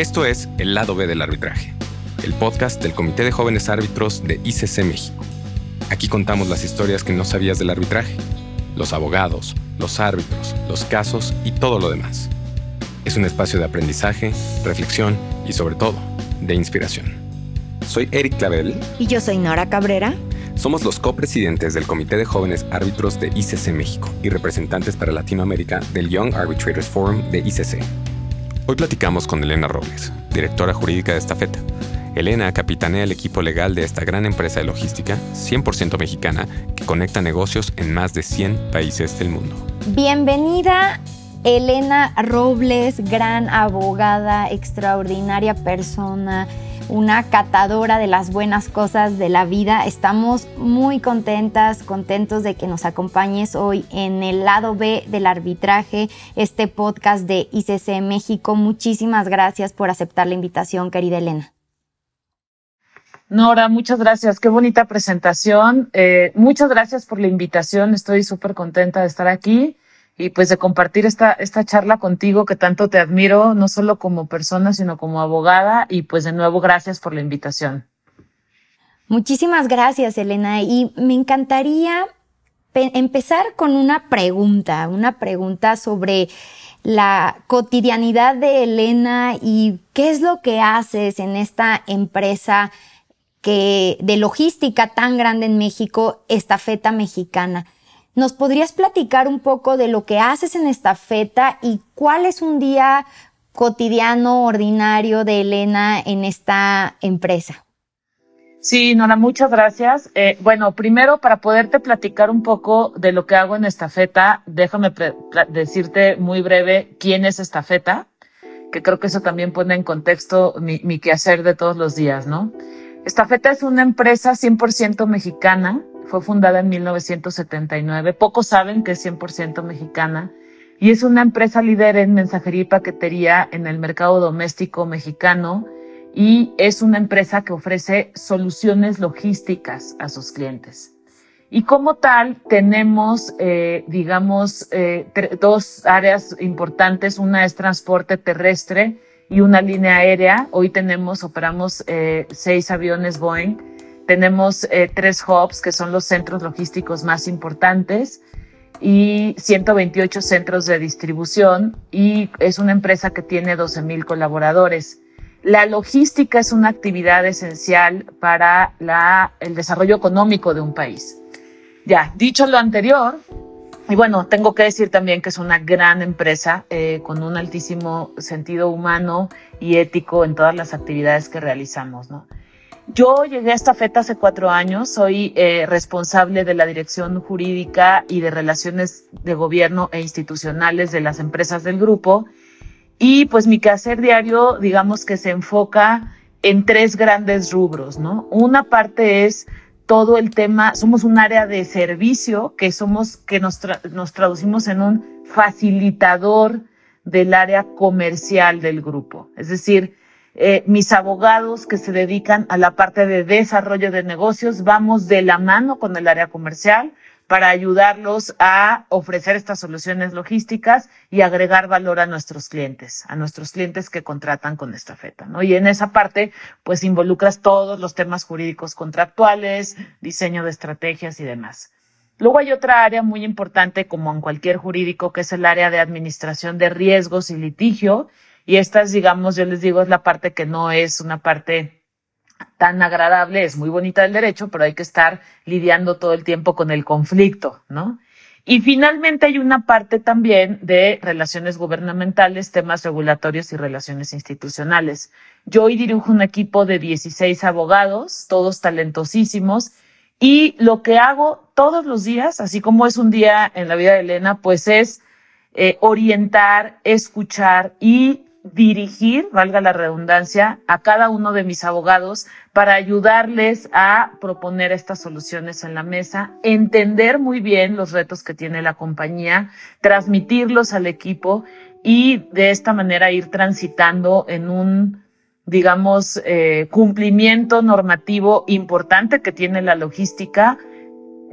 Esto es El lado B del arbitraje, el podcast del Comité de Jóvenes Árbitros de ICC México. Aquí contamos las historias que no sabías del arbitraje, los abogados, los árbitros, los casos y todo lo demás. Es un espacio de aprendizaje, reflexión y sobre todo, de inspiración. Soy Eric Clavel. Y yo soy Nora Cabrera. Somos los copresidentes del Comité de Jóvenes Árbitros de ICC México y representantes para Latinoamérica del Young Arbitrators Forum de ICC. Hoy platicamos con Elena Robles, directora jurídica de esta feta. Elena capitanea el equipo legal de esta gran empresa de logística, 100% mexicana, que conecta negocios en más de 100 países del mundo. Bienvenida, Elena Robles, gran abogada, extraordinaria persona una catadora de las buenas cosas de la vida. Estamos muy contentas, contentos de que nos acompañes hoy en el lado B del arbitraje, este podcast de ICC México. Muchísimas gracias por aceptar la invitación, querida Elena. Nora, muchas gracias. Qué bonita presentación. Eh, muchas gracias por la invitación. Estoy súper contenta de estar aquí y pues de compartir esta, esta charla contigo que tanto te admiro, no solo como persona, sino como abogada. Y pues de nuevo, gracias por la invitación. Muchísimas gracias, Elena. Y me encantaría empezar con una pregunta, una pregunta sobre la cotidianidad de Elena y qué es lo que haces en esta empresa que de logística tan grande en México, Estafeta Mexicana. ¿Nos podrías platicar un poco de lo que haces en esta feta y cuál es un día cotidiano, ordinario de Elena en esta empresa? Sí, Nora, muchas gracias. Eh, bueno, primero para poderte platicar un poco de lo que hago en Estafeta, déjame decirte muy breve quién es Estafeta, que creo que eso también pone en contexto mi, mi quehacer de todos los días, ¿no? Estafeta es una empresa 100% mexicana fue fundada en 1979. Pocos saben que es 100% mexicana y es una empresa líder en mensajería y paquetería en el mercado doméstico mexicano y es una empresa que ofrece soluciones logísticas a sus clientes. Y como tal, tenemos, eh, digamos, eh, dos áreas importantes. Una es transporte terrestre y una línea aérea. Hoy tenemos, operamos eh, seis aviones Boeing tenemos eh, tres hubs que son los centros logísticos más importantes y 128 centros de distribución y es una empresa que tiene 12 mil colaboradores. La logística es una actividad esencial para la, el desarrollo económico de un país. Ya, dicho lo anterior, y bueno, tengo que decir también que es una gran empresa eh, con un altísimo sentido humano y ético en todas las actividades que realizamos, ¿no? Yo llegué a esta feta hace cuatro años, soy eh, responsable de la dirección jurídica y de relaciones de gobierno e institucionales de las empresas del grupo y pues mi quehacer diario digamos que se enfoca en tres grandes rubros, ¿no? Una parte es todo el tema, somos un área de servicio que somos, que nos, nos traducimos en un facilitador del área comercial del grupo. Es decir, eh, mis abogados que se dedican a la parte de desarrollo de negocios, vamos de la mano con el área comercial para ayudarlos a ofrecer estas soluciones logísticas y agregar valor a nuestros clientes, a nuestros clientes que contratan con esta feta. Y en esa parte, pues involucras todos los temas jurídicos contractuales, diseño de estrategias y demás. Luego hay otra área muy importante, como en cualquier jurídico, que es el área de administración de riesgos y litigio, y estas, digamos, yo les digo, es la parte que no es una parte tan agradable, es muy bonita el derecho, pero hay que estar lidiando todo el tiempo con el conflicto, ¿no? Y finalmente hay una parte también de relaciones gubernamentales, temas regulatorios y relaciones institucionales. Yo hoy dirijo un equipo de 16 abogados, todos talentosísimos, y lo que hago todos los días, así como es un día en la vida de Elena, pues es eh, orientar, escuchar y dirigir, valga la redundancia, a cada uno de mis abogados para ayudarles a proponer estas soluciones en la mesa, entender muy bien los retos que tiene la compañía, transmitirlos al equipo y de esta manera ir transitando en un, digamos, eh, cumplimiento normativo importante que tiene la logística,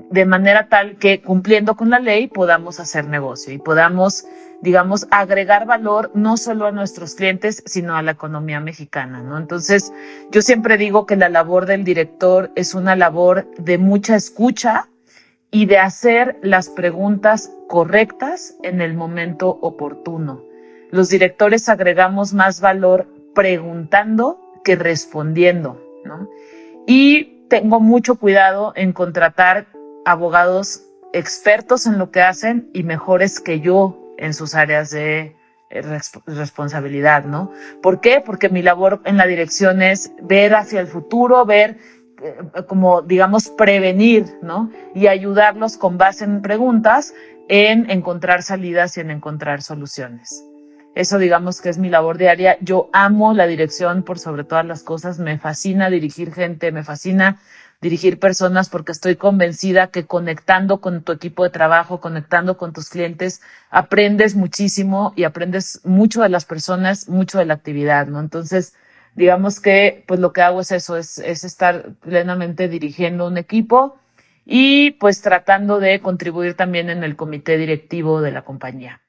de manera tal que cumpliendo con la ley podamos hacer negocio y podamos digamos, agregar valor no solo a nuestros clientes, sino a la economía mexicana, ¿no? Entonces, yo siempre digo que la labor del director es una labor de mucha escucha y de hacer las preguntas correctas en el momento oportuno. Los directores agregamos más valor preguntando que respondiendo, ¿no? Y tengo mucho cuidado en contratar abogados expertos en lo que hacen y mejores que yo en sus áreas de eh, responsabilidad, ¿no? ¿Por qué? Porque mi labor en la dirección es ver hacia el futuro, ver eh, como, digamos, prevenir, ¿no? Y ayudarlos con base en preguntas en encontrar salidas y en encontrar soluciones. Eso digamos que es mi labor diaria. Yo amo la dirección por sobre todas las cosas. Me fascina dirigir gente, me fascina dirigir personas porque estoy convencida que conectando con tu equipo de trabajo, conectando con tus clientes, aprendes muchísimo y aprendes mucho de las personas, mucho de la actividad, ¿no? Entonces, digamos que pues lo que hago es eso, es, es estar plenamente dirigiendo un equipo y pues tratando de contribuir también en el comité directivo de la compañía.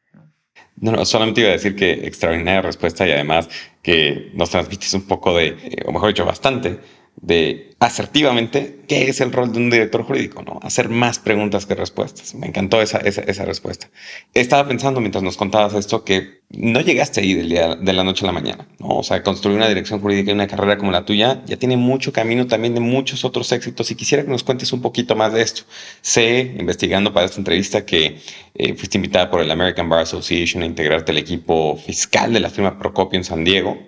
No, no, solamente iba a decir que extraordinaria respuesta y además que nos transmites un poco de, eh, o mejor dicho, bastante de asertivamente qué es el rol de un director jurídico, ¿no? Hacer más preguntas que respuestas. Me encantó esa, esa, respuesta. Estaba pensando mientras nos contabas esto que no llegaste ahí del de la noche a la mañana, ¿no? O sea, construir una dirección jurídica y una carrera como la tuya ya tiene mucho camino también de muchos otros éxitos y quisiera que nos cuentes un poquito más de esto. Sé, investigando para esta entrevista, que eh, fuiste invitada por el American Bar Association a integrarte al equipo fiscal de la firma Procopio en San Diego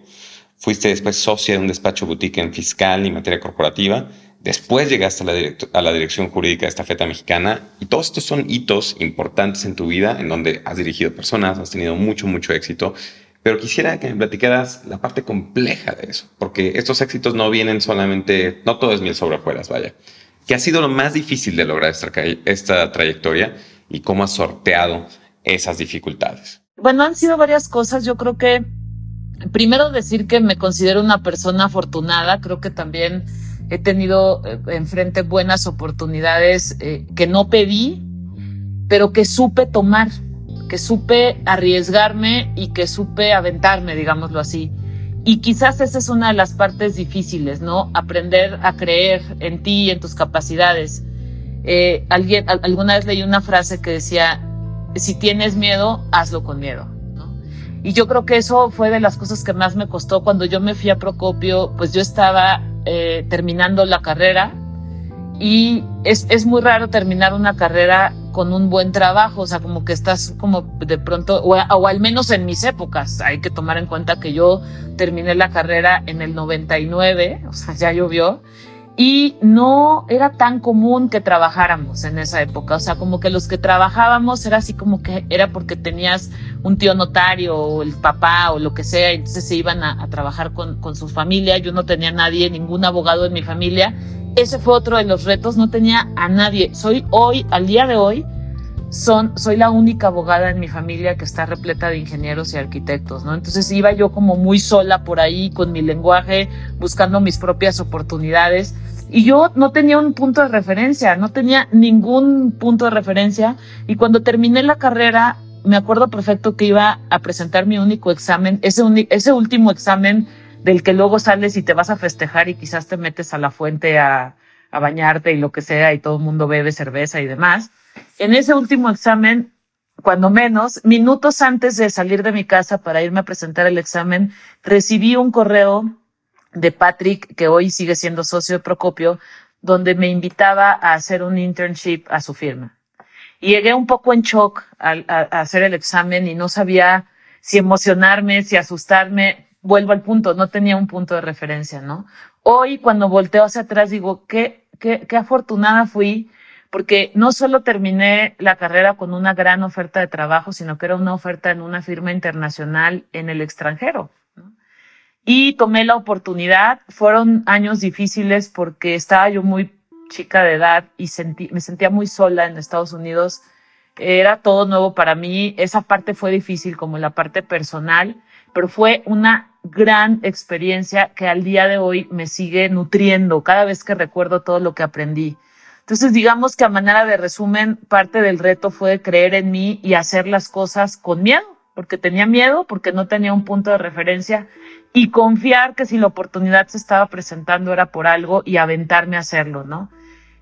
Fuiste después socia de un despacho boutique en fiscal y materia corporativa. Después llegaste a la, a la, dirección jurídica de esta feta mexicana y todos estos son hitos importantes en tu vida en donde has dirigido personas, has tenido mucho, mucho éxito. Pero quisiera que me platicaras la parte compleja de eso, porque estos éxitos no vienen solamente, no todo es miel sobre hojuelas, vaya. ¿Qué ha sido lo más difícil de lograr esta, esta trayectoria y cómo has sorteado esas dificultades? Bueno, han sido varias cosas. Yo creo que primero decir que me considero una persona afortunada, creo que también he tenido eh, enfrente buenas oportunidades eh, que no pedí, pero que supe tomar, que supe arriesgarme y que supe aventarme, digámoslo así. Y quizás esa es una de las partes difíciles, ¿no? Aprender a creer en ti y en tus capacidades. Eh, alguien, alguna vez leí una frase que decía, si tienes miedo, hazlo con miedo. Y yo creo que eso fue de las cosas que más me costó. Cuando yo me fui a Procopio, pues yo estaba eh, terminando la carrera. Y es, es muy raro terminar una carrera con un buen trabajo, o sea, como que estás como de pronto, o, o, al menos en mis épocas, hay que tomar en cuenta que yo terminé la carrera en el 99, o sea, ya llovió, y no era tan común que trabajáramos en esa época. O sea, como que los que trabajábamos era así como que era porque tenías un tío notario o el papá o lo que sea, entonces se iban a, trabajar con, con, su familia. Yo no tenía nadie, ningún abogado en mi familia. Ese fue otro de los retos, no tenía a nadie. Soy hoy, al día de hoy, son, soy la única abogada en mi familia que está repleta de ingenieros y arquitectos, ¿no? Entonces iba yo como muy sola por ahí con mi lenguaje, buscando mis propias oportunidades y yo no tenía un punto de referencia, no tenía ningún punto de referencia. Y cuando terminé la carrera, me acuerdo perfecto que iba a presentar mi único examen, ese, ese último examen del que luego sales y te vas a festejar y quizás te metes a la fuente a, a bañarte y lo que sea y todo el mundo bebe cerveza y demás. En ese último examen, cuando menos, minutos antes de salir de mi casa para irme a presentar el examen, recibí un correo de Patrick, que hoy sigue siendo socio de Procopio, donde me invitaba a hacer un internship a su firma. Y llegué un poco en shock a, hacer el examen y no sabía si emocionarme, si asustarme. Vuelvo al punto, no tenía un punto de referencia, ¿no? Hoy, cuando volteo hacia atrás, digo, qué, qué, qué afortunada fui, porque no solo terminé la carrera con una gran oferta de trabajo, sino que era una oferta en una firma internacional en el extranjero y tomé la oportunidad. Fueron años difíciles porque estaba yo muy chica de edad y me sentía muy sola en Estados Unidos. Era todo nuevo para mí. Esa parte fue difícil como la parte personal, pero fue una gran experiencia que al día de hoy me sigue nutriendo cada vez que recuerdo todo lo que aprendí. Entonces, digamos que a manera de resumen, parte del reto fue creer en mí y hacer las cosas con miedo, porque tenía miedo, porque no tenía un punto de referencia y confiar que si la oportunidad se estaba presentando era por algo y aventarme a hacerlo, ¿no?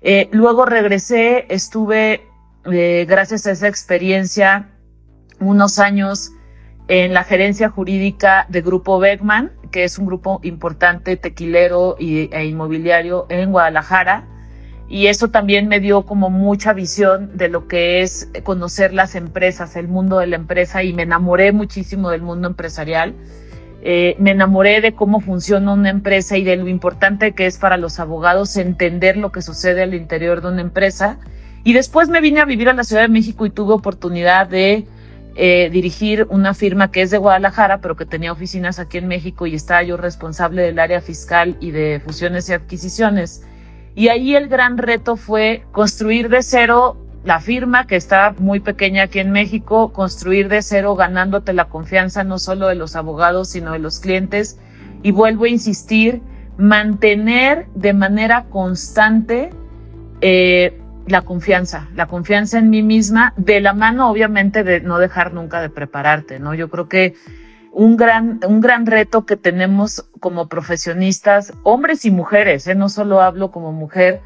Eh, luego regresé, estuve, eh, gracias a esa experiencia, unos años en la gerencia jurídica de Grupo Beckman, que es un grupo importante tequilero y, e inmobiliario en Guadalajara. Y eso también me dio como mucha visión de lo que es conocer las empresas, el mundo de la empresa y me enamoré muchísimo del mundo empresarial. Eh, me enamoré de cómo funciona una empresa y de lo importante que es para los abogados entender lo que sucede al interior de una empresa. Y después me vine a vivir a la Ciudad de México y tuve oportunidad de eh, dirigir una firma que es de Guadalajara, pero que tenía oficinas aquí en México y estaba yo responsable del área fiscal y de fusiones y adquisiciones. Y ahí el gran reto fue construir de cero la firma, que está muy pequeña aquí en México, construir de cero ganándote la confianza no solo de los abogados, sino de los clientes. Y vuelvo a insistir, mantener de manera constante eh, la confianza, la confianza en mí misma, de la mano obviamente de no dejar nunca de prepararte, ¿no? Yo creo que un gran, un gran reto que tenemos como profesionistas, hombres y mujeres, ¿eh? no solo hablo como mujer,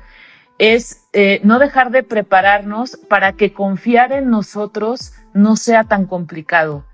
es eh, no dejar de prepararnos para que confiar en nosotros no sea tan complicado,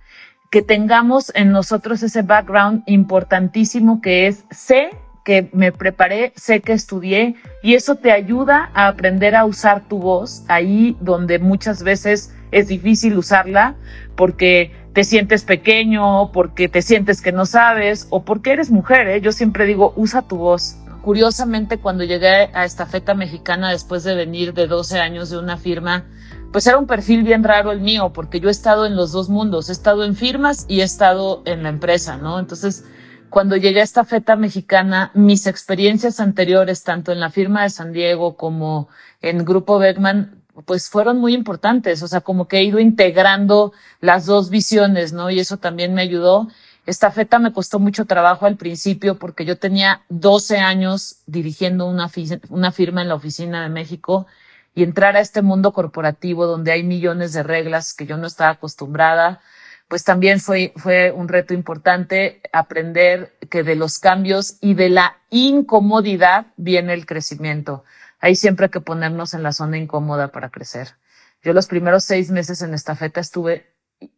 que tengamos en nosotros ese background importantísimo que es sé que me preparé, sé que estudié y eso te ayuda a aprender a usar tu voz ahí donde muchas veces es difícil usarla porque te sientes pequeño, porque te sientes que no sabes o porque eres mujer. ¿eh? Yo siempre digo, usa tu voz. Curiosamente, cuando llegué a esta feta mexicana después de venir de 12 años de una firma, pues era un perfil bien raro el mío, porque yo he estado en los dos mundos, he estado en firmas y he estado en la empresa, ¿no? Entonces, cuando llegué a esta feta mexicana, mis experiencias anteriores, tanto en la firma de San Diego como en Grupo Beckman, pues fueron muy importantes. O sea, como que he ido integrando las dos visiones, ¿no? Y eso también me ayudó. Esta feta me costó mucho trabajo al principio porque yo tenía 12 años dirigiendo una, una firma en la oficina de México y entrar a este mundo corporativo donde hay millones de reglas que yo no estaba acostumbrada pues también fue, fue un reto importante aprender que de los cambios y de la incomodidad viene el crecimiento. Hay siempre que ponernos en la zona incómoda para crecer. Yo los primeros seis meses en esta feta estuve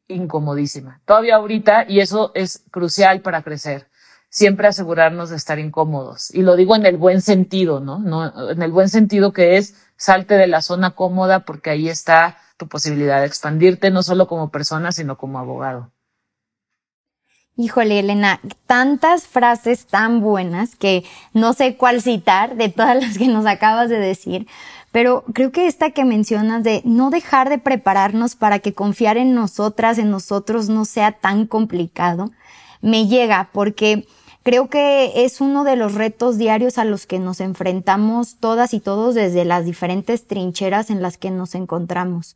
incomodísima. Todavía ahorita, y eso es crucial para crecer, siempre asegurarnos de estar incómodos. Y lo digo en el buen sentido, ¿no? no en el buen sentido que es salte de la zona cómoda porque ahí está tu posibilidad de expandirte no solo como persona, sino como abogado. Híjole, Elena, tantas frases tan buenas que no sé cuál citar de todas las que nos acabas de decir, pero creo que esta que mencionas de no dejar de prepararnos para que confiar en nosotras, en nosotros no sea tan complicado, me llega porque creo que es uno de los retos diarios a los que nos enfrentamos todas y todos desde las diferentes trincheras en las que nos encontramos.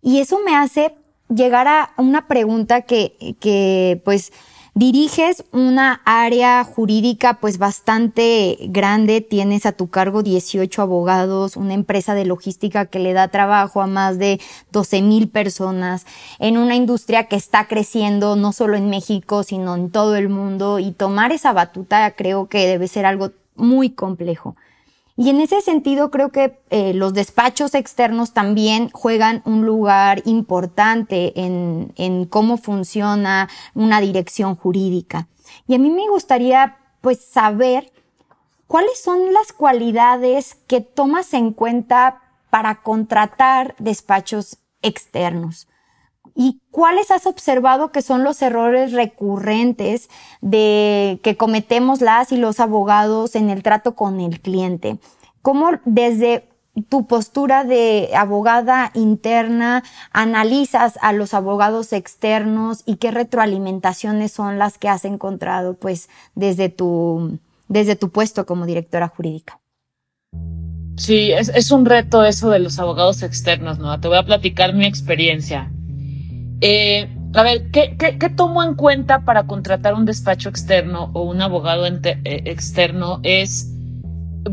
Y eso me hace llegar a una pregunta que, que pues diriges una área jurídica pues bastante grande, tienes a tu cargo 18 abogados, una empresa de logística que le da trabajo a más de 12 mil personas, en una industria que está creciendo no solo en México, sino en todo el mundo y tomar esa batuta creo que debe ser algo muy complejo. Y en ese sentido creo que eh, los despachos externos también juegan un lugar importante en, en cómo funciona una dirección jurídica. Y a mí me gustaría pues saber cuáles son las cualidades que tomas en cuenta para contratar despachos externos. ¿Y cuáles has observado que son los errores recurrentes de que cometemos las y los abogados en el trato con el cliente? ¿Cómo desde tu postura de abogada interna analizas a los abogados externos y qué retroalimentaciones son las que has encontrado pues desde tu, desde tu puesto como directora jurídica? Sí, es, es un reto eso de los abogados externos, ¿no? Te voy a platicar mi experiencia. Eh, a ver, ¿qué, ¿qué, tomo en cuenta para contratar un despacho externo o un abogado eh, externo? Es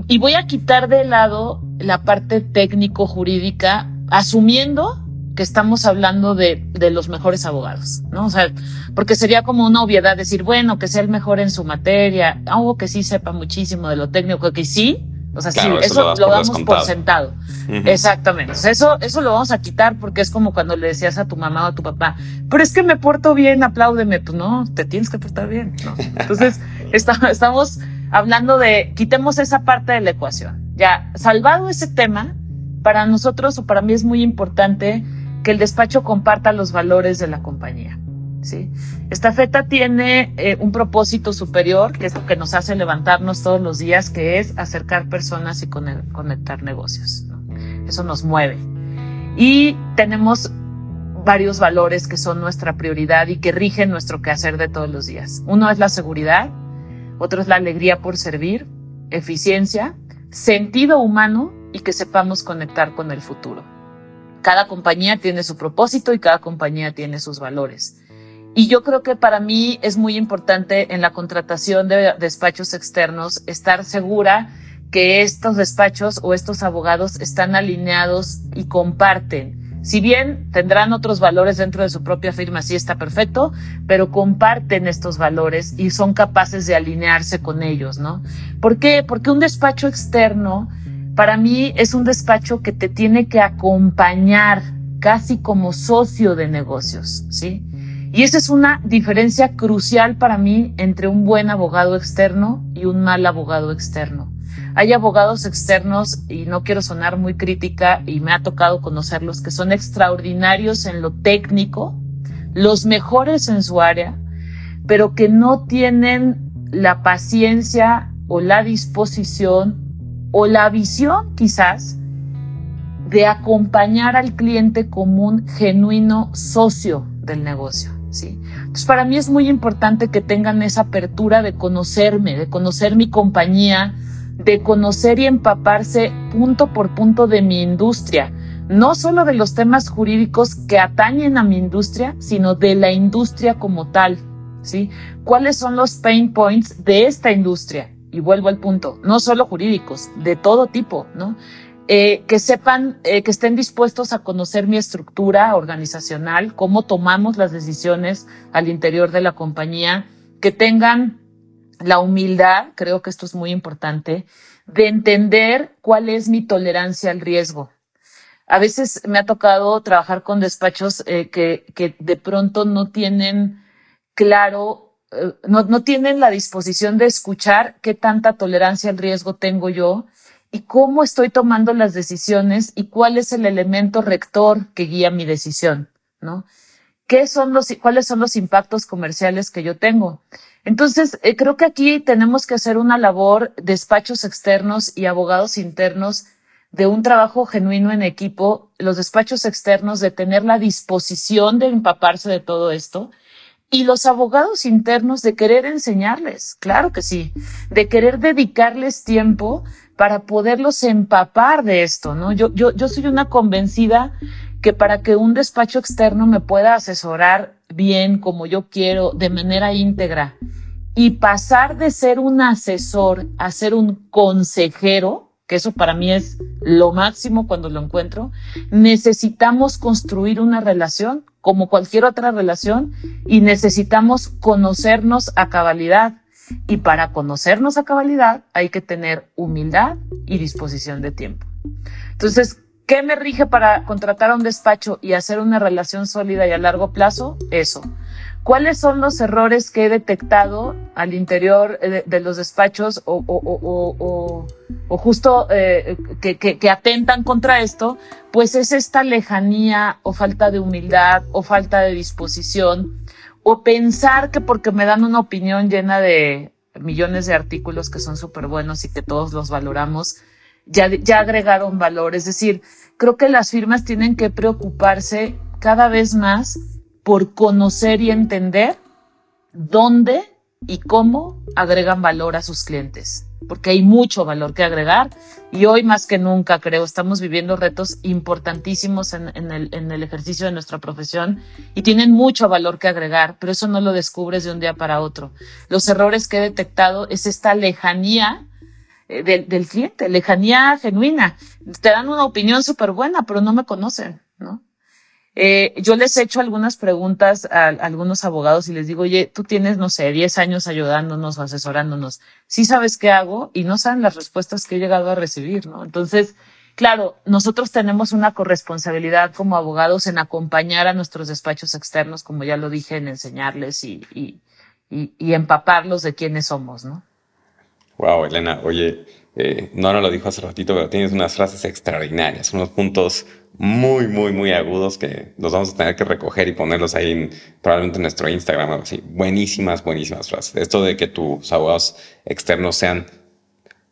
y voy a quitar de lado la parte técnico-jurídica, asumiendo que estamos hablando de, de, los mejores abogados, ¿no? O sea, porque sería como una obviedad decir, bueno, que sea el mejor en su materia, algo que sí sepa muchísimo de lo técnico, que sí, o sea, sí, eso, lo, damos por sentado. Exactamente. eso, eso lo vamos a quitar porque es como cuando le decías a tu mamá o a tu papá, pero es que me porto bien, apláudeme. Pues no, te tienes que portar bien. ¿no? Entonces, estamos hablando de, quitemos esa parte de la ecuación. Ya, salvado ese tema, para nosotros o para mí es muy importante que el despacho comparta los valores de la compañía. ¿Sí? Esta feta tiene eh, un propósito superior, que es lo que nos hace levantarnos todos los días, que es acercar personas y conectar negocios. Eso nos mueve. Y tenemos varios valores que son nuestra prioridad y que rigen nuestro quehacer de todos los días. Uno es la seguridad, otro es la alegría por servir, eficiencia, sentido humano y que sepamos conectar con el futuro. Cada compañía tiene su propósito y cada compañía tiene sus valores. Y yo creo que para mí es muy importante en la contratación de despachos externos estar segura que estos despachos o estos abogados están alineados y comparten. Si bien tendrán otros valores dentro de su propia firma, sí está perfecto, pero comparten estos valores y son capaces de alinearse con ellos, ¿no? ¿Por qué? Porque un despacho externo, para mí, es un despacho que te tiene que acompañar casi como socio de negocios, ¿sí? Y esa es una diferencia crucial para mí entre un buen abogado externo y un mal abogado externo. Hay abogados externos, y no quiero sonar muy crítica, y me ha tocado conocerlos, que son extraordinarios en lo técnico, los mejores en su área, pero que no tienen la paciencia o la disposición o la visión quizás de acompañar al cliente como un genuino socio del negocio. Entonces, para mí es muy importante que tengan esa apertura de conocerme, de conocer mi compañía, de conocer y empaparse punto por punto de mi industria, no solo de los temas jurídicos que atañen a mi industria, sino de la industria como tal, ¿sí? ¿Cuáles son los pain points de esta industria? Y vuelvo al punto, no solo jurídicos, de todo tipo, ¿no? Eh, que sepan, eh, que estén dispuestos a conocer mi estructura organizacional, cómo tomamos las decisiones al interior de la compañía, que tengan la humildad, creo que esto es muy importante, de entender cuál es mi tolerancia al riesgo. A veces me ha tocado trabajar con despachos eh, que, que, de pronto no tienen claro, no, no tienen la disposición de escuchar qué tanta tolerancia al riesgo tengo yo y cómo estoy tomando las decisiones y cuál es el elemento rector que guía mi decisión, ¿no? ¿Qué son los, cuáles son los impactos comerciales que yo tengo? Entonces, eh, creo que aquí tenemos que hacer una labor, despachos externos y abogados internos, de un trabajo genuino en equipo, los despachos externos de tener la disposición de empaparse de todo esto y los abogados internos de querer enseñarles, claro que sí, de querer dedicarles tiempo para poderlos empapar de esto, ¿no? Yo, yo, yo soy una convencida que para que un despacho externo me pueda asesorar bien como yo quiero, de manera íntegra, y pasar de ser un asesor a ser un consejero, que eso para mí es lo máximo cuando lo encuentro, necesitamos construir una relación como cualquier otra relación y necesitamos conocernos a cabalidad y para conocernos a cabalidad hay que tener humildad y disposición de tiempo. Entonces, ¿qué me rige para contratar a un despacho y hacer una relación sólida y a largo plazo? Eso. ¿Cuáles son los errores que he detectado al interior eh, de, los despachos o, justo eh, que, atentan contra esto? Pues es esta lejanía o falta de humildad o falta de disposición o pensar que porque me dan una opinión llena de millones de artículos que son súper buenos y que todos los valoramos, ya agregaron valor. Es decir, creo que las firmas tienen que preocuparse cada vez más por conocer y entender dónde y cómo agregan valor a sus clientes porque hay mucho valor que agregar y hoy más que nunca creo estamos viviendo retos importantísimos en, el, ejercicio de nuestra profesión y tienen mucho valor que agregar, pero eso no lo descubres de un día para otro. Los errores que he detectado es esta lejanía eh, del, cliente, lejanía genuina. Te dan una opinión súper buena, pero no me conocen, ¿no? Eh, yo les he hecho algunas preguntas a, algunos abogados y les digo, oye, tú tienes, no sé, 10 años ayudándonos o asesorándonos. Sí sabes qué hago y no saben las respuestas que he llegado a recibir, ¿no? Entonces, claro, nosotros tenemos una corresponsabilidad como abogados en acompañar a nuestros despachos externos, como ya lo dije, en enseñarles y, y, y, empaparlos de quiénes somos, ¿no? Wow, Elena, oye, eh, no lo dijo hace ratito, pero tienes unas frases extraordinarias, unos puntos muy, muy, muy agudos que los vamos a tener que recoger y ponerlos ahí probablemente en nuestro Instagram. Así. Buenísimas, buenísimas frases. Esto de que tus abogados externos sean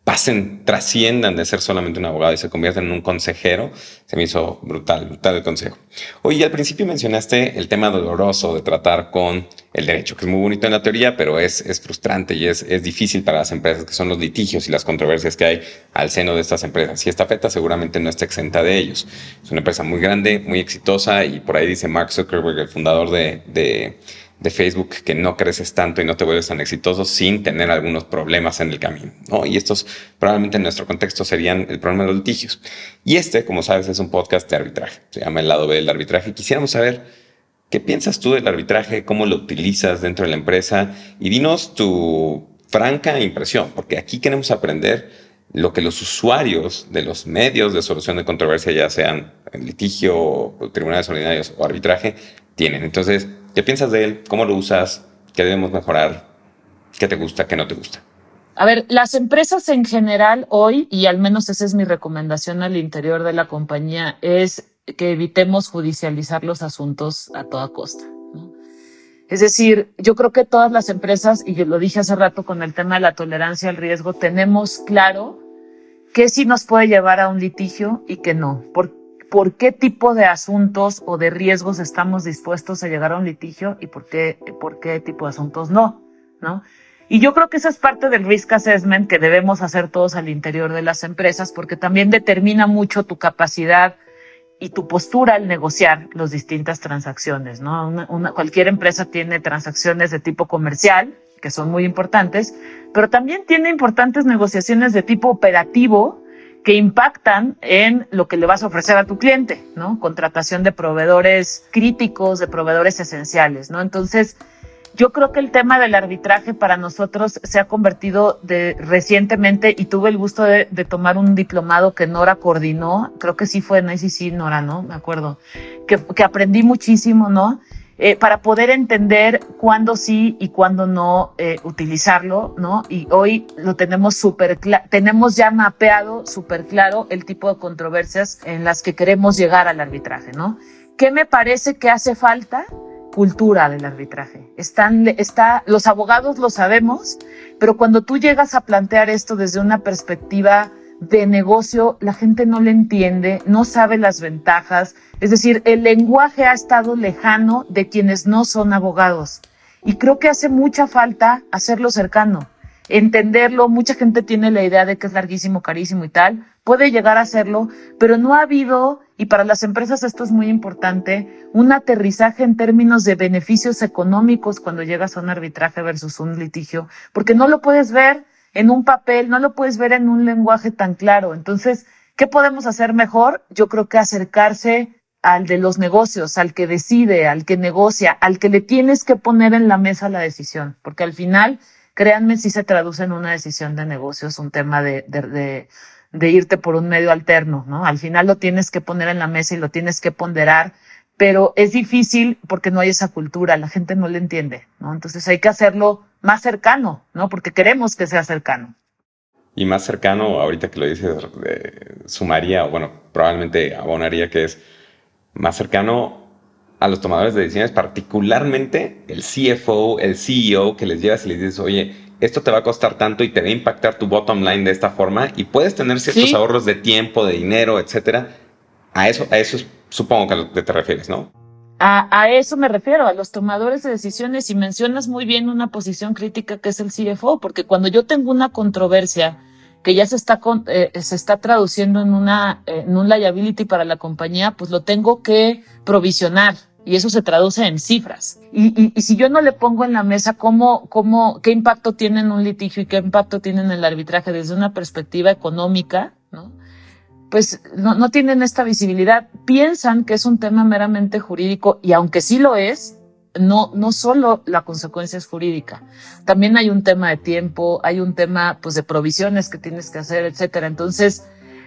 pasen, trasciendan de ser solamente un abogado y se conviertan en un consejero, se me hizo brutal, brutal el consejo. Oye, al principio mencionaste el tema doloroso de tratar con el derecho, que es muy bonito en la teoría, pero es, es frustrante y es, es difícil para las empresas, que son los litigios y las controversias que hay al seno de estas empresas. Y esta feta seguramente no está exenta de ellos. Es una empresa muy grande, muy exitosa y por ahí dice Mark Zuckerberg, el fundador de, de de Facebook que no creces tanto y no te vuelves tan exitoso sin tener algunos problemas en el camino. ¿no? Y estos probablemente en nuestro contexto serían el problema de los litigios. Y este, como sabes, es un podcast de arbitraje. Se llama El lado B del arbitraje. Quisiéramos saber qué piensas tú del arbitraje, cómo lo utilizas dentro de la empresa y dinos tu franca impresión, porque aquí queremos aprender lo que los usuarios de los medios de solución de controversia, ya sean en litigio, tribunales ordinarios o arbitraje, tienen. Entonces, ¿Qué piensas de él? ¿Cómo lo usas? ¿Qué debemos mejorar? ¿Qué te gusta? ¿Qué no te gusta? A ver, las empresas en general hoy, y al menos esa es mi recomendación al interior de la compañía, es que evitemos judicializar los asuntos a toda costa. Es decir, yo creo que todas las empresas, y yo lo dije hace rato con el tema de la tolerancia al riesgo, tenemos claro qué sí nos puede llevar a un litigio y qué no. ¿Por por qué tipo de asuntos o de riesgos estamos dispuestos a llegar a un litigio y por qué, por qué tipo de asuntos no, ¿no? Y yo creo que esa es parte del risk assessment que debemos hacer todos al interior de las empresas, porque también determina mucho tu capacidad y tu postura al negociar las distintas transacciones, ¿no? Cualquier empresa tiene transacciones de tipo comercial, que son muy importantes, pero también tiene importantes negociaciones de tipo operativo, que impactan en lo que le vas a ofrecer a tu cliente, ¿no? Contratación de proveedores críticos, de proveedores esenciales, ¿no? Entonces, yo creo que el tema del arbitraje para nosotros se ha convertido de recientemente y tuve el gusto de, tomar un diplomado que Nora coordinó, creo que sí fue en ICC Nora, ¿no? Me acuerdo, que, que aprendí muchísimo, ¿no? Eh, para poder entender cuándo sí y cuándo no eh, utilizarlo, ¿no? Y hoy lo tenemos súper tenemos ya mapeado súper claro el tipo de controversias en las que queremos llegar al arbitraje, ¿no? ¿Qué me parece que hace falta? Cultura del arbitraje. Están, está, los abogados lo sabemos, pero cuando tú llegas a plantear esto desde una perspectiva de negocio, la gente no le entiende, no sabe las ventajas. Es decir, el lenguaje ha estado lejano de quienes no son abogados. Y creo que hace mucha falta hacerlo cercano, entenderlo. Mucha gente tiene la idea de que es larguísimo, carísimo y tal. Puede llegar a hacerlo, pero no ha habido, y para las empresas esto es muy importante, un aterrizaje en términos de beneficios económicos cuando llegas a un arbitraje versus un litigio, porque no lo puedes ver en un papel, no lo puedes ver en un lenguaje tan claro. Entonces, ¿qué podemos hacer mejor? Yo creo que acercarse al de los negocios, al que decide, al que negocia, al que le tienes que poner en la mesa la decisión, porque al final, créanme, si se traduce en una decisión de negocios, un tema de, de, de irte por un medio alterno, ¿no? Al final lo tienes que poner en la mesa y lo tienes que ponderar, pero es difícil porque no hay esa cultura, la gente no le entiende, ¿no? Entonces hay que hacerlo más cercano, ¿no? Porque queremos que sea cercano. Y más cercano, ahorita que lo dices, sumaría, o bueno, probablemente abonaría que es más cercano a los tomadores de decisiones, particularmente el CFO, el CEO, que les llevas y les dices, oye, esto te va a costar tanto y te va a impactar tu bottom line de esta forma y puedes tener ciertos ahorros de tiempo, de dinero, etcétera. A eso, a eso supongo que a lo que te refieres, ¿no? A, eso me refiero, a los tomadores de decisiones, y mencionas muy bien una posición crítica que es el CFO, porque cuando yo tengo una controversia que ya se está, eh, se está traduciendo en, una, en un liability para la compañía, pues lo tengo que provisionar y eso se traduce en cifras. Y, y, si yo no le pongo en la mesa cómo, cómo, qué impacto tiene en un litigio y qué impacto tiene en el arbitraje desde una perspectiva económica, ¿no? Pues no, no tienen esta visibilidad. Piensan que es un tema meramente jurídico y aunque sí lo es, no, no solo la consecuencia es jurídica, también hay un tema de tiempo, hay un tema pues de provisiones que tienes que hacer, etcétera. Entonces,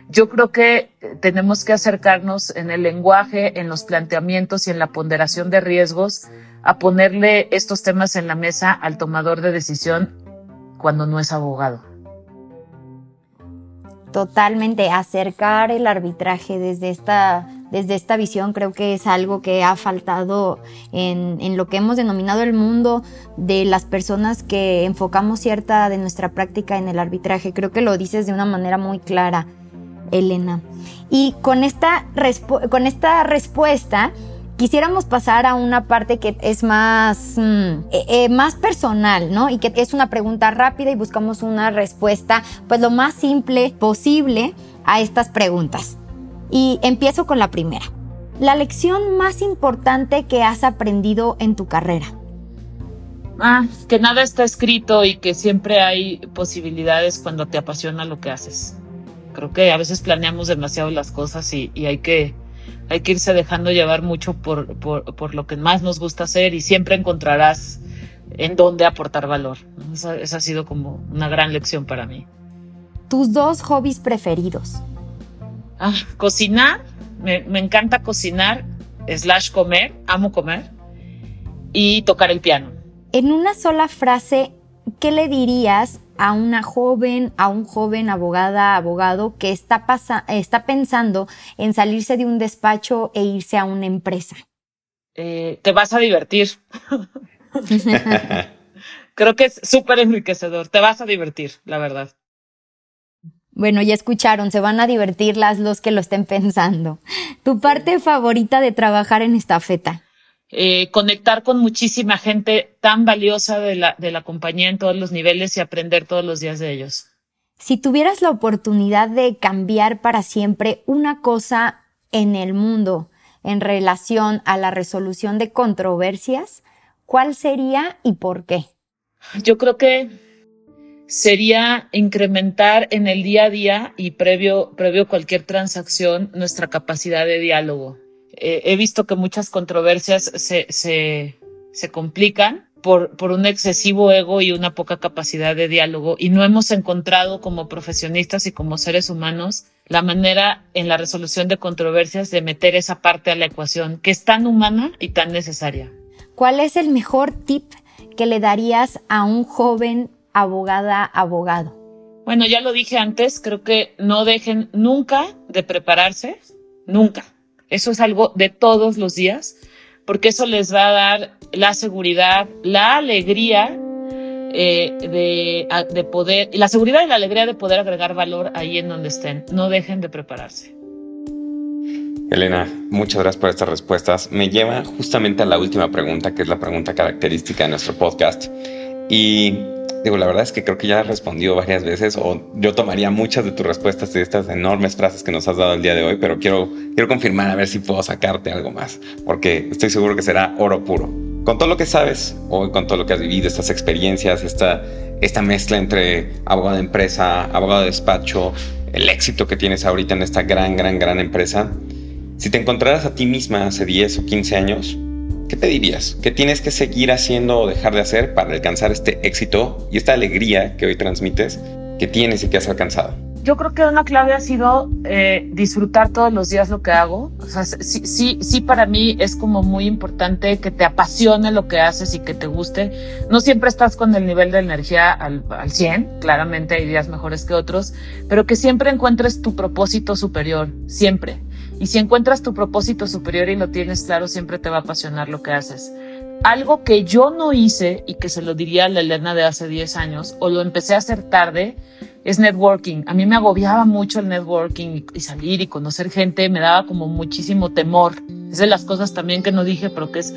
yo creo que tenemos que acercarnos en el lenguaje, en los planteamientos y en la ponderación de riesgos a ponerle estos temas en la mesa al tomador de decisión cuando no es abogado. Totalmente, acercar el arbitraje desde esta, desde esta visión creo que es algo que ha faltado en, en lo que hemos denominado el mundo de las personas que enfocamos cierta de nuestra práctica en el arbitraje. Creo que lo dices de una manera muy clara. Elena. Y con esta, con esta respuesta quisiéramos pasar a una parte que es más, mm, eh, eh, más personal, ¿no? Y que es una pregunta rápida y buscamos una respuesta, pues lo más simple posible a estas preguntas. Y empiezo con la primera. La lección más importante que has aprendido en tu carrera. Ah, que nada está escrito y que siempre hay posibilidades cuando te apasiona lo que haces. Creo que a veces planeamos demasiado las cosas y, hay, que, hay que irse dejando llevar mucho por, por, lo que más nos gusta hacer y siempre encontrarás en dónde aportar valor. Esa, ha sido como una gran lección para mí. ¿Tus dos hobbies preferidos? Ah, cocinar, me, me encanta cocinar, slash comer, amo comer, y tocar el piano. En una sola frase, ¿qué le dirías a una joven, a un joven abogada, abogado que está, está pensando en salirse de un despacho e irse a una empresa? Eh, te vas a divertir. Creo que es súper enriquecedor. Te vas a divertir, la verdad. Bueno, ya escucharon, se van a divertir las los que lo estén pensando. ¿Tu parte favorita de trabajar en esta feta? Eh, conectar con muchísima gente tan valiosa de la, de la compañía en todos los niveles y aprender todos los días de ellos. Si tuvieras la oportunidad de cambiar para siempre una cosa en el mundo en relación a la resolución de controversias, ¿cuál sería y por qué? Yo creo que sería incrementar en el día a día y previo, previo cualquier transacción nuestra capacidad de diálogo. Eh, he visto que muchas controversias se, se, se complican por, por, un excesivo ego y una poca capacidad de diálogo y no hemos encontrado como profesionistas y como seres humanos la manera en la resolución de controversias de meter esa parte a la ecuación que es tan humana y tan necesaria. ¿Cuál es el mejor tip que le darías a un joven abogada abogado? Bueno, ya lo dije antes, creo que no dejen nunca de prepararse, nunca eso es algo de todos los días, porque eso les va a dar la seguridad, la alegría eh, de, de poder, la seguridad y la alegría de poder agregar valor ahí en donde estén. No dejen de prepararse. Elena, muchas gracias por estas respuestas. Me lleva justamente a la última pregunta, que es la pregunta característica de nuestro podcast. Y Digo, la verdad es que creo que ya has respondido varias veces o yo tomaría muchas de tus respuestas de estas enormes frases que nos has dado el día de hoy, pero quiero, quiero confirmar a ver si puedo sacarte algo más, porque estoy seguro que será oro puro. Con todo lo que sabes o con todo lo que has vivido, estas experiencias, esta, esta mezcla entre abogado de empresa, abogado de despacho, el éxito que tienes ahorita en esta gran, gran, gran empresa, si te encontraras a ti misma hace 10 o 15 años, ¿qué te dirías? ¿Qué tienes que seguir haciendo o dejar de hacer para alcanzar este éxito y esta alegría que hoy transmites que tienes y que has alcanzado? Yo creo que una clave ha sido eh, disfrutar todos los días lo que hago. O sea, sí, sí, sí, para mí es como muy importante que te apasione lo que haces y que te guste. No siempre estás con el nivel de energía al, al 100, claramente hay días mejores que otros, pero que siempre encuentres tu propósito superior, siempre. Y si encuentras tu propósito superior y lo tienes claro, siempre te va a apasionar lo que haces. Algo que yo no hice y que se lo diría a la Elena de hace 10 años, o lo empecé a hacer tarde, es networking. A mí me agobiaba mucho el networking y, salir y conocer gente, me daba como muchísimo temor. Es de las cosas también que no dije, pero que es,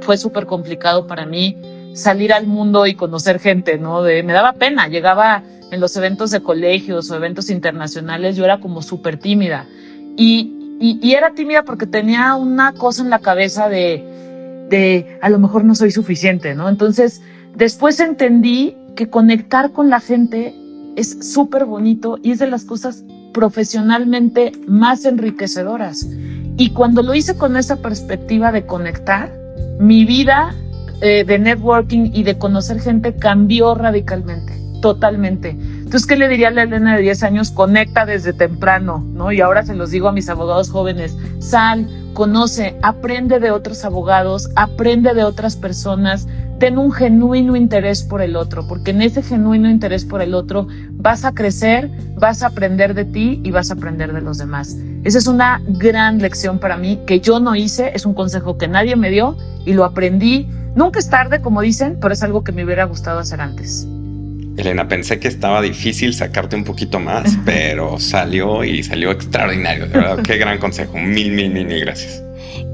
fue súper complicado para mí salir al mundo y conocer gente, ¿no? De, me daba pena, llegaba en los eventos de colegios o eventos internacionales, yo era como súper tímida. Y y, era tímida porque tenía una cosa en la cabeza de de a lo mejor no soy suficiente, ¿no? Entonces, después entendí que conectar con la gente es súper bonito y es de las cosas profesionalmente más enriquecedoras. Y cuando lo hice con esa perspectiva de conectar, mi vida eh, de networking y de conocer gente cambió radicalmente, totalmente. Entonces, ¿qué le diría a la Elena de 10 años? Conecta desde temprano, ¿no? Y ahora se los digo a mis abogados jóvenes, sal, conoce, aprende de otros abogados, aprende de otras personas, ten un genuino interés por el otro, porque en ese genuino interés por el otro vas a crecer, vas a aprender de ti y vas a aprender de los demás. Esa es una gran lección para mí que yo no hice, es un consejo que nadie me dio y lo aprendí. Nunca es tarde, como dicen, pero es algo que me hubiera gustado hacer antes. Elena, pensé que estaba difícil sacarte un poquito más, pero salió y salió extraordinario. De verdad, qué gran consejo. Mil, mil, mil, mil gracias.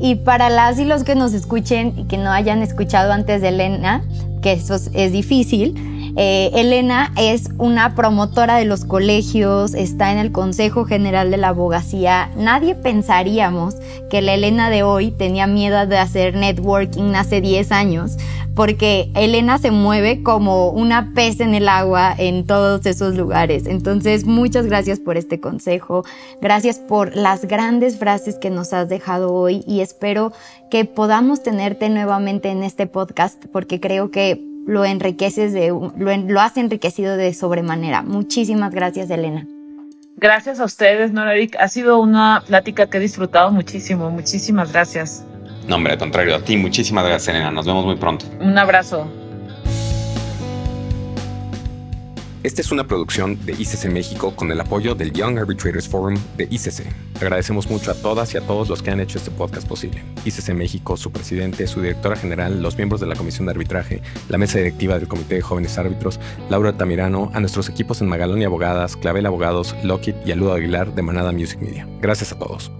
Y para las y los que nos escuchen y que no hayan escuchado antes de Elena, que eso es difícil, eh, Elena es una promotora de los colegios, está en el Consejo General de la Abogacía. Nadie pensaríamos que la Elena de hoy tenía miedo de hacer networking hace 10 años, porque Elena se mueve como una pez en el agua en todos esos lugares. Entonces, muchas gracias por este consejo, gracias por las grandes frases que nos has dejado hoy y espero que podamos tenerte nuevamente en este podcast porque creo que lo enriqueces de, lo, has enriquecido de sobremanera. Muchísimas gracias, Elena. Gracias a ustedes, Noreric. Ha sido una plática que he disfrutado muchísimo. Muchísimas gracias. No, hombre, al contrario, a ti. Muchísimas gracias, Elena. Nos vemos muy pronto. Un abrazo. Esta es una producción de ICC México con el apoyo del Young Arbitrators Forum de ICC. Agradecemos mucho a todas y a todos los que han hecho este podcast posible. ICC México, su presidente, su directora general, los miembros de la Comisión de Arbitraje, la mesa directiva del Comité de Jóvenes Árbitros, Laura Tamirano, a nuestros equipos en Magalón y Abogadas, Clavel Abogados, Lockheed y Aludo Aguilar de Manada Music Media. Gracias a todos.